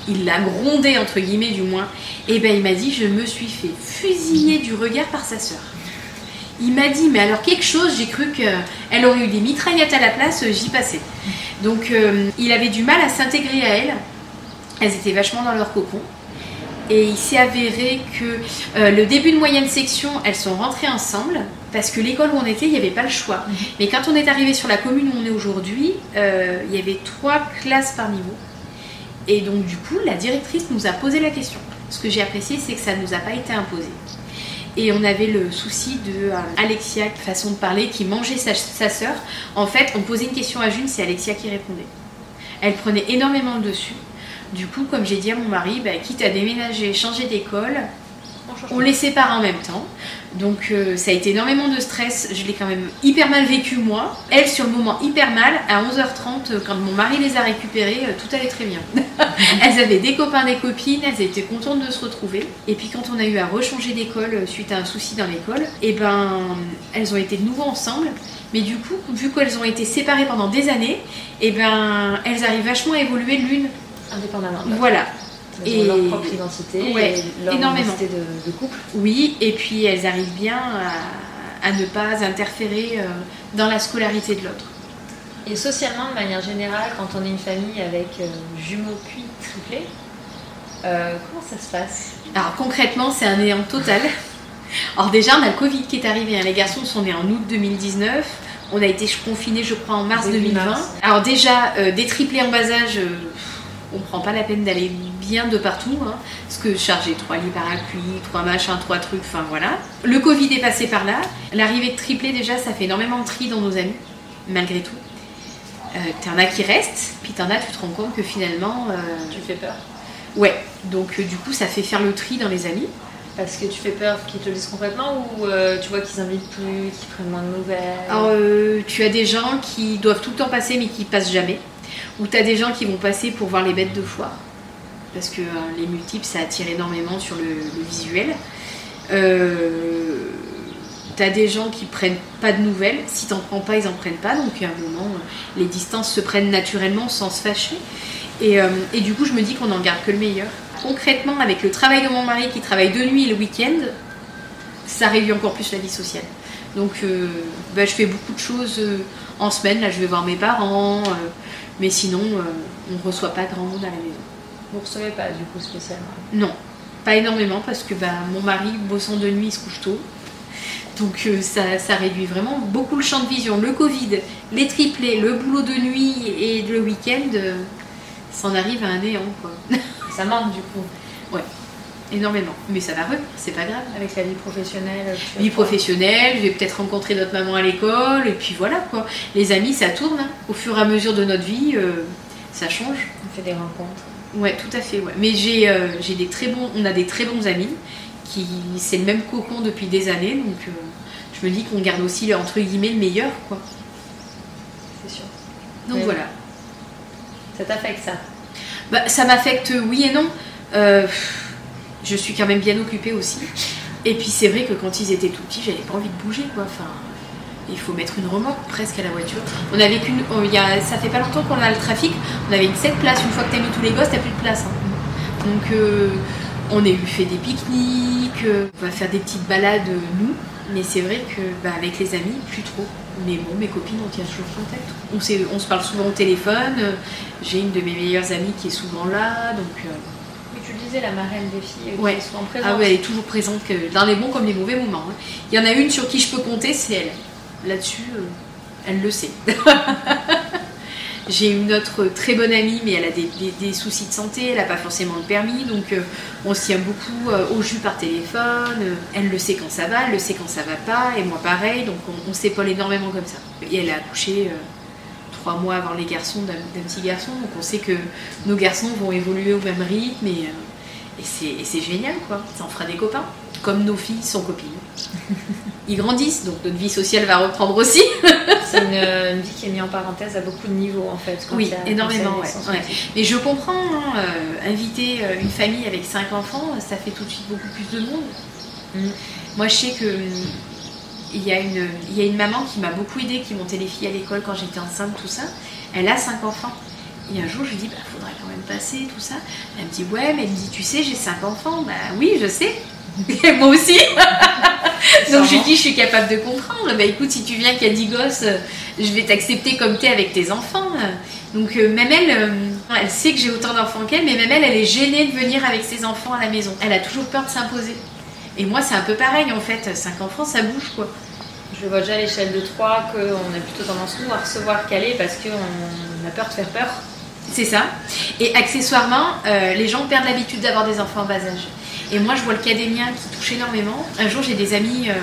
il l'a grondé entre guillemets du moins. Et ben il m'a dit, je me suis fait fusiller du regard par sa sœur. Il m'a dit, mais alors quelque chose, j'ai cru qu'elle aurait eu des mitraillettes à la place, euh, j'y passais. Donc euh, il avait du mal à s'intégrer à elle. Elles étaient vachement dans leur cocon. Et il s'est avéré que euh, le début de moyenne section, elles sont rentrées ensemble parce que l'école où on était, il n'y avait pas le choix. Mais quand on est arrivé sur la commune où on est aujourd'hui, euh, il y avait trois classes par niveau. Et donc du coup, la directrice nous a posé la question. Ce que j'ai apprécié, c'est que ça ne nous a pas été imposé. Et on avait le souci de euh, Alexia, façon de parler, qui mangeait sa, sa sœur. En fait, on posait une question à June, c'est Alexia qui répondait. Elle prenait énormément le dessus. Du coup, comme j'ai dit à mon mari, bah, quitte à déménager, changer d'école, on les sépare en même temps. Donc euh, ça a été énormément de stress. Je l'ai quand même hyper mal vécu moi. Elle sur le moment hyper mal. À 11h30, euh, quand mon mari les a récupérées, euh, tout allait très bien. elles avaient des copains, des copines. Elles étaient contentes de se retrouver. Et puis quand on a eu à rechanger d'école suite à un souci dans l'école, et ben elles ont été de nouveau ensemble. Mais du coup, vu qu'elles ont été séparées pendant des années, et ben elles arrivent vachement à évoluer l'une. Indépendamment. Voilà. Et- leur propre identité, Ouais, et leur énormément. identité de, de couple. Oui, et puis elles arrivent bien à, à ne pas interférer euh, dans la scolarité de l'autre. Et socialement, de manière générale, quand on est une famille avec euh, jumeaux puis triplés, euh, comment ça se passe? Alors concrètement, c'est un néant total. Alors déjà, on a le Covid qui est arrivé. hein. Les garçons sont nés en août 2019. On a été confinés, je crois, en mars Début 2020. mars. Alors déjà, euh, des triplés en bas âge, euh, on prend pas la peine d'aller bien de partout. hein. parce que charger trois lits parapluies, trois machins, trois trucs, enfin voilà. Le Covid est passé par là. L'arrivée de triplés, déjà, ça fait énormément de tri dans nos amis, malgré tout. Euh, t'en as qui restent, puis t'en as, tu te rends compte que finalement... euh, Tu fais peur Ouais, donc euh, du coup, ça fait faire le tri dans les amis. Parce que tu fais peur qu'ils te le disent complètement ou euh, tu vois qu'ils invitent plus, qu'ils prennent moins de nouvelles? Alors, euh, tu as des gens qui doivent tout le temps passer mais qui passent jamais. Ou tu as des gens qui vont passer pour voir les bêtes de foire. Parce que euh, les multiples, ça attire énormément sur le, visuel. Euh, tu as des gens qui prennent pas de nouvelles. Si t'en prends pas, ils en prennent pas. Donc à un moment, euh, les distances se prennent naturellement sans se fâcher. Et, du coup, je me dis qu'on n'en garde que le meilleur. Concrètement, avec le travail de mon mari qui travaille de nuit et le week-end, ça réduit encore plus la vie sociale. Donc, bah, je fais beaucoup de choses en semaine. Là, je vais voir mes parents. Mais sinon, euh, on ne reçoit pas grand monde à la maison. Vous recevez pas du coup spécialement Non, pas énormément parce que bah, mon mari, bossant de nuit, il se couche tôt. Donc euh, ça, ça réduit vraiment beaucoup le champ de vision. Le Covid, les triplés, le boulot de nuit et le week-end, euh, ça en arrive à un néant, quoi. Ça manque du coup. Énormément. Mais ça va revenir, c'est pas grave. Avec la vie professionnelle. tu Vie professionnelle, je vais peut-être rencontrer notre maman à l'école, et puis voilà quoi. Les amis, ça tourne. hein. Au fur et à mesure de notre vie, euh, ça change. On fait des rencontres. Ouais, tout à fait. Ouais. Mais j'ai euh, j'ai des très bons, on a des très bons amis qui c'est le même cocon depuis des années, donc euh, je me dis qu'on garde aussi entre guillemets le meilleur quoi. C'est sûr. Donc voilà. Ça t'affecte ça? Bah, ça m'affecte euh, oui et non. Euh, je suis quand même bien occupée aussi. Et puis c'est vrai que quand ils étaient tout petits, j'avais pas envie de bouger quoi. Enfin, il faut mettre une remorque presque à la voiture. On avait qu'une, ça fait pas longtemps qu'on a le trafic. On avait une 7 places. Une fois que t'as mis tous les gosses, t'as plus de place. hein. Donc euh, on a eu fait des pique-niques. euh, on va faire des petites balades euh, nous. Mais c'est vrai que bah, avec les amis, plus trop. Mais bon, mes copines, on tient toujours contact. On, on se parle souvent au téléphone. J'ai une de mes meilleures amies qui est souvent là. Donc disais, la marraine des filles, Ouais. qui est souvent présente. ah ouais, elle est toujours présente que dans les bons comme les mauvais moments. hein. Il y en a une sur qui je peux compter, c'est elle. Là-dessus, euh, elle le sait. J'ai une autre très bonne amie, mais elle a des, des- des soucis de santé, elle n'a pas forcément le permis, donc euh, on se tient beaucoup euh, au jus par téléphone. euh, elle le sait quand ça va, elle le sait quand ça va pas, et moi pareil, donc on, on s'épaule énormément comme ça. Et elle a accouché trois mois avant les garçons d'un petit garçon. Donc on sait que nos garçons vont évoluer au même rythme et, et c'est génial quoi. Ça en fera des copains, comme nos filles sont copines. Ils grandissent, donc notre vie sociale va reprendre aussi. c'est une, vie qui est mise en parenthèse à beaucoup de niveaux en fait. oui, énormément. Ouais, Mais je comprends, hein, euh, inviter euh, une famille avec cinq enfants, ça fait tout de suite beaucoup plus de monde. Mm. Moi je sais que il y, a une, il y a une maman qui m'a beaucoup aidée, qui montait les filles à l'école quand j'étais enceinte, tout ça. Elle a cinq enfants. Et un jour, je lui dis, bah, faudrait quand même passer, tout ça. Elle me dit, ouais, mais elle me dit, tu sais, j'ai cinq enfants. Bah oui, je sais. moi aussi. Donc je lui dis, je suis capable de comprendre. Bah écoute, si tu viens qu'il y a 10 gosses, je vais t'accepter comme tu es avec tes enfants. Donc euh, même elle, euh, elle sait que j'ai autant d'enfants qu'elle, mais même elle, elle est gênée de venir avec ses enfants à la maison. Elle a toujours peur de s'imposer. Et moi, c'est un peu pareil en fait. 5 enfants, ça bouge quoi. Je vois déjà à l'échelle de 3 qu'on a plutôt tendance nous à recevoir caler parce qu'on a peur de faire peur. C'est ça. Et accessoirement, euh, les gens perdent l'habitude d'avoir des enfants en bas âge. Et moi, je vois le cas des miens qui touche énormément. Un jour, j'ai des amis euh,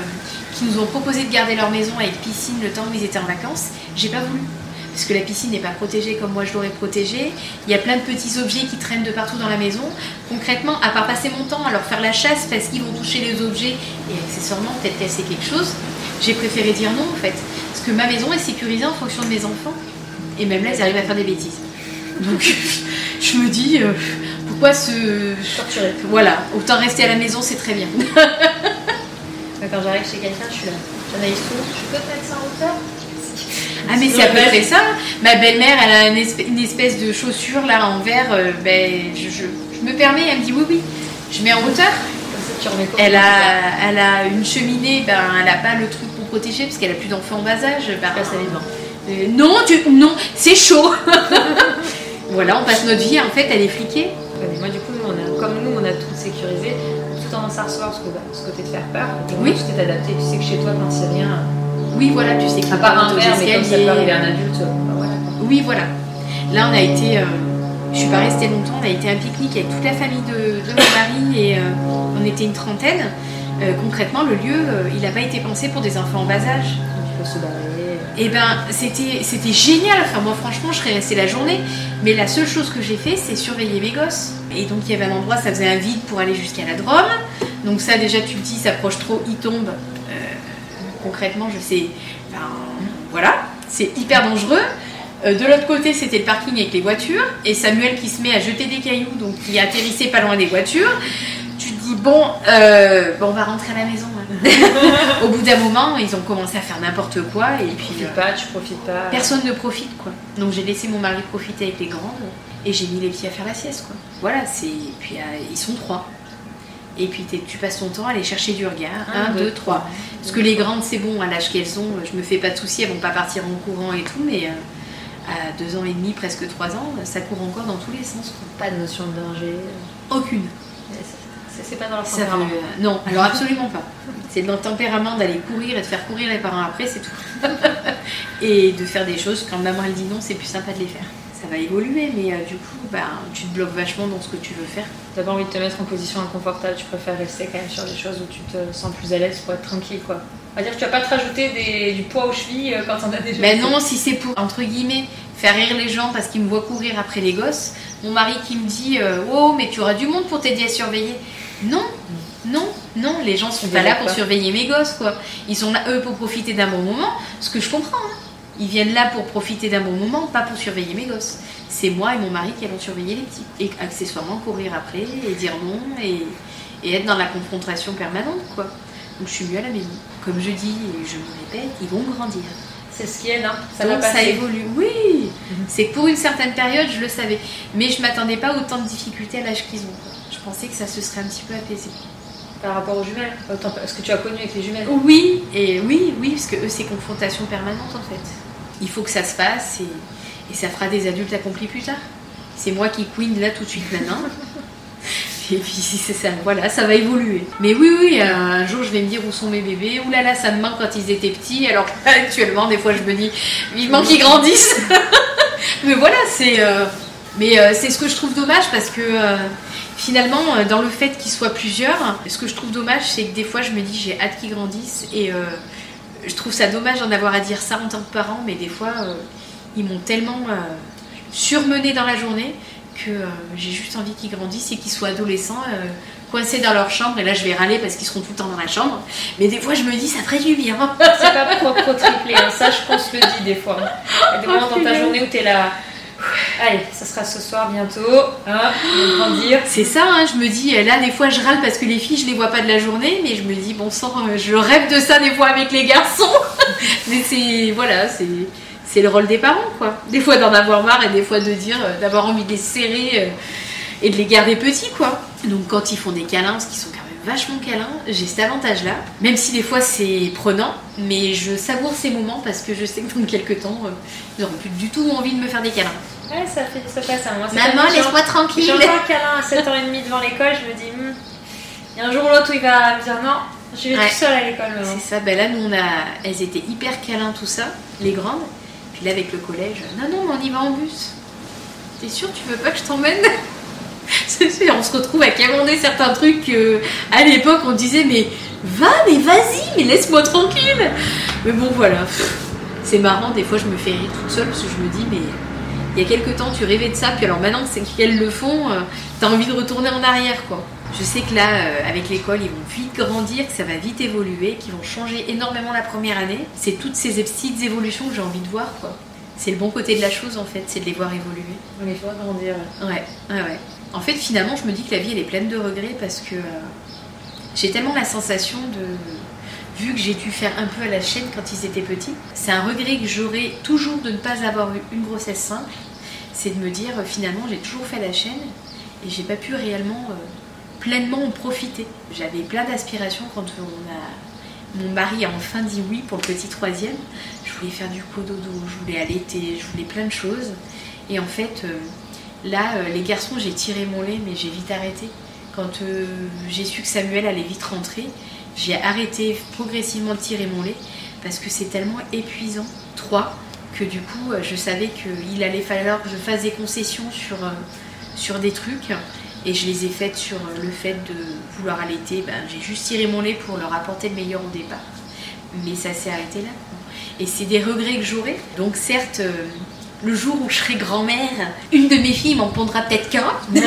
qui nous ont proposé de garder leur maison avec piscine le temps où ils étaient en vacances. J'ai pas voulu. Parce que la piscine n'est pas protégée comme moi je l'aurais protégée. Il y a plein de petits objets qui traînent de partout dans la maison. Concrètement, à part passer mon temps à leur faire la chasse parce qu'ils vont toucher les objets et accessoirement peut-être casser quelque chose, j'ai préféré dire non en fait. Parce que ma maison est sécurisée en fonction de mes enfants. Et même là, ils arrivent à faire des bêtises. Donc, je me dis, euh, pourquoi se torturer Voilà, autant rester à la maison, c'est très bien. Quand j'arrive chez quelqu'un, je suis là. J'analyse tout. Je peux te mettre ça en hauteur ah mais c'est à peu près ça. Ma belle-mère, elle a une espèce, de chaussure là en verre. Euh, ben, je, me permets, elle me dit oui oui. Je mets en hauteur. Elle a, elle a une cheminée, ben, elle n'a pas le truc pour protéger parce qu'elle a plus d'enfants en bas âge. Ben, euh, non, non, c'est chaud. voilà, on passe notre vie en fait, elle est fliquée. moi du coup, comme nous, on a tout sécurisé, tout tendance à recevoir que bah, ce côté de faire peur. oui. Tu t'es adapté, tu sais que chez toi, quand c'est rien. Oui, voilà, tu sais que. À part un verre, mais comme ça peut arriver à un adulte. Bah, oui, voilà. Là, on a été. Euh, je suis pas restée longtemps, on a été à un pique-nique avec toute la famille de, de mon mari et euh, on était une trentaine. Euh, concrètement, le lieu, il n'a pas été pensé pour des enfants en bas âge. Il faut se Et eh ben, c'était, génial. Enfin, moi, franchement, je serais restée la journée. Mais la seule chose que j'ai fait, c'est surveiller mes gosses. Et donc, il y avait un endroit, ça faisait un vide pour aller jusqu'à la Drôme. Donc, ça, déjà, tu me dis, s'approche trop, il tombe. concrètement, je sais. Ben, voilà, c'est hyper dangereux. Euh, de l'autre côté, c'était le parking avec les voitures et Samuel qui se met à jeter des cailloux, donc qui atterrissait pas loin des voitures. Tu bon, euh, bon, on va rentrer à la maison. Hein. Au bout d'un moment, ils ont commencé à faire n'importe quoi et puis. Tu pas, tu profites pas. Personne ne profite quoi. Donc j'ai laissé mon mari profiter avec les grandes et j'ai mis les petits à faire la sieste quoi. Voilà, c'est puis euh, ils sont trois. Et puis tu passes ton temps à aller chercher du regard. Un, deux, trois. Parce que les grandes, c'est bon, à l'âge qu'elles ont, je me fais pas de soucis, elles vont pas partir en courant et tout, mais à deux ans et demi, presque trois ans, ça court encore dans tous les sens. Pas de notion de danger Aucune. C'est pas dans leur tempérament. non, alors absolument pas. C'est dans le tempérament d'aller courir et de faire courir les parents après, c'est tout. et de faire des choses, quand maman elle dit non, c'est plus sympa de les faire. Ça va évoluer, mais euh, du coup, ben, tu te bloques vachement dans ce que tu veux faire. T'as pas envie de te mettre en position inconfortable, tu préfères rester quand même sur des choses où tu te sens plus à l'aise pour être tranquille, quoi. On va dire que tu vas pas te rajouter du poids aux chevilles euh, quand on a déjà. Ben non, si c'est pour, entre guillemets, faire rire les gens parce qu'ils me voient courir après les gosses. Mon mari qui me dit euh, Oh, mais tu auras du monde pour t'aider à surveiller. Non, non, non, les gens sont pas là pour surveiller mes gosses, quoi. Ils sont là, eux, pour profiter d'un bon moment, ce que je comprends. Hein. Ils viennent là pour profiter d'un bon moment, pas pour surveiller mes gosses. C'est moi et mon mari qui allons surveiller les petits. Et accessoirement courir après et dire non et, et être dans la confrontation permanente, quoi. Donc je suis mieux à la maison. Comme je dis et je me répète, ils vont grandir. C'est ce qui est, non? Ça, Donc, ça évolue. Oui mhm. C'est que pour une certaine période, je le savais. Mais je m'attendais pas autant de difficultés à l'âge qu'ils ont. Je pensais que ça se serait un petit peu apaisé. Par rapport aux jumelles Ce que tu as connu avec les jumelles Oui, et oui, oui, parce que eux, c'est confrontation permanente en fait. Il faut que ça se passe et, et ça fera des adultes accomplis plus tard. C'est moi qui queen là tout de suite maintenant. Et puis c'est ça, voilà, ça va évoluer. Mais oui, oui, un jour je vais me dire où sont mes bébés. Ouh là là, ça me manque quand ils étaient petits. Alors actuellement, des fois je me dis vivement qu'ils grandissent. mais voilà, c'est. Euh, mais euh, c'est ce que je trouve dommage parce que euh, finalement, dans le fait qu'ils soient plusieurs, ce que je trouve dommage, c'est que des fois je me dis j'ai hâte qu'ils grandissent et je trouve ça dommage d'en avoir à dire ça en tant que parent, mais des fois ils m'ont tellement euh, surmené dans la journée que euh, j'ai juste envie qu'ils grandissent et qu'ils soient adolescents, euh, coincés dans leur chambre. Et là, je vais râler parce qu'ils seront tout le temps dans la chambre. Mais des fois, je me dis, ça ferait du bien. C'est pas propre triplé, hein. ça je pense le dis des fois. Il y a des moments dans ta journée où t'es là. Allez, ça sera ce soir bientôt. Hein. C'est ça, hein, je me dis, là, des fois, je râle parce que les filles, je les vois pas de la journée. Mais je me dis, bon sang, euh, je rêve de ça des fois avec les garçons. mais c'est, voilà, c'est. C'est le rôle des parents, quoi. Des fois d'en avoir marre et des fois de dire, euh, d'avoir envie de les serrer euh, et de les garder petits, quoi. Donc quand ils font des câlins, parce qu'ils sont vachement câlins, j'ai cet avantage-là. Même si des fois c'est prenant, mais je savoure ces moments parce que je sais que dans quelques temps, euh, ils n'auront plus du tout envie de me faire des câlins. Ouais, ça fait ça passe à moi. Maman, laisse-moi tranquille. J'ai encore un câlin à 7h30 devant l'école, je me dis, il y a un jour ou l'autre où il va me dire non, je vais Ouais. tout seul à l'école. C'est ça, ben là nous on a, elles étaient hyper câlins tout ça, les grandes. Puis là avec le collège, non non mais on y va en bus. T'es sûr tu veux pas que je t'emmène? on se retrouve à commander certains trucs que, à l'époque on disait mais va mais vas-y mais laisse-moi tranquille. Mais bon voilà, c'est marrant des fois je me fais rire toute seule parce que je me dis mais il y a quelques temps tu rêvais de ça puis alors maintenant c'est qu'elles le font, euh, t'as envie de retourner en arrière quoi. Je sais que là, euh, avec l'école, ils vont vite grandir, que ça va vite évoluer, qu'ils vont changer énormément la première année. C'est toutes ces petites évolutions que j'ai envie de voir, quoi. C'est le bon côté de la chose, en fait, c'est de les voir évoluer. On les voit grandir. Ouais, ouais, ouais. En fait, finalement, je me dis que la vie, elle est pleine de regrets parce que euh, j'ai tellement la sensation de. Vu que j'ai dû faire un peu à la chaîne quand ils étaient petits, c'est un regret que j'aurai toujours de ne pas avoir eu une grossesse simple. C'est de me dire, euh, finalement, j'ai toujours fait la chaîne et j'ai pas pu réellement euh, pleinement en profiter. J'avais plein d'aspirations quand. Mon mari a enfin dit oui pour le petit troisième. Je voulais faire du cododo, je voulais allaiter, je voulais plein de choses. Et en fait, là, euh, les garçons, j'ai tiré mon lait, mais j'ai vite arrêté. Quand euh, j'ai su que Samuel allait vite rentrer, j'ai arrêté progressivement de tirer mon lait parce que c'est tellement épuisant, trois, que du coup, euh, je savais qu'il allait falloir que je fasse des concessions sur, sur des trucs. Et je les ai faites sur le fait de vouloir allaiter. Ben, j'ai juste tiré mon lait pour leur apporter le meilleur au départ. Mais ça s'est arrêté là. Et c'est des regrets que j'aurai. Donc certes, le jour où je serai grand-mère, une de mes filles m'en pondra peut-être qu'un.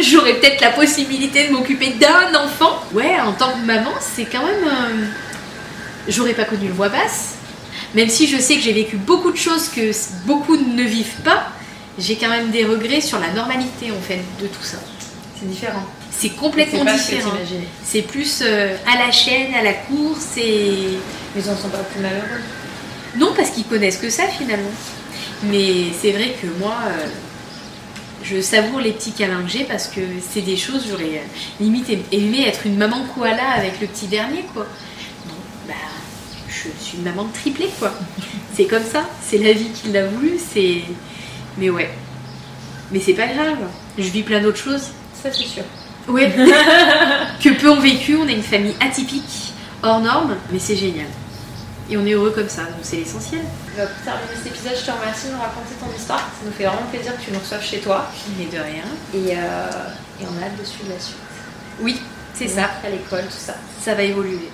J'aurai peut-être la possibilité de m'occuper d'un enfant. Ouais, en tant que maman, c'est quand même... euh, J'aurais pas connu le voix basse. Même si je sais que j'ai vécu beaucoup de choses que beaucoup ne vivent pas, j'ai quand même des regrets sur la normalité en fait de tout ça. C'est différent. C'est complètement C'est ce différent. C'est plus euh, à la chaîne, à la course et... Mais ils en sont pas plus malheureux. Non, parce qu'ils connaissent que ça finalement. Mais c'est vrai que moi, euh, je savoure les petits câlins que j'ai parce que c'est des choses, j'aurais euh, limite aimé être une maman koala avec le petit dernier, quoi. Bon, bah, je suis une maman triplée, quoi. C'est comme ça, c'est la vie qui l'a voulu, c'est. Mais ouais. Mais c'est pas grave, je vis plein d'autres choses. Ça, c'est sûr. Ouais. que peu ont vécu, on est une famille atypique, hors norme, mais c'est génial. Et on est heureux comme ça, donc c'est l'essentiel. Bah, pour terminer cet épisode, je te remercie de nous raconter ton histoire. Ça nous fait vraiment plaisir que tu nous reçoives chez toi. Mais de rien. Et, euh, et on a hâte de suivre la suite. Oui, c'est ça. À l'école, tout ça. Ça va évoluer.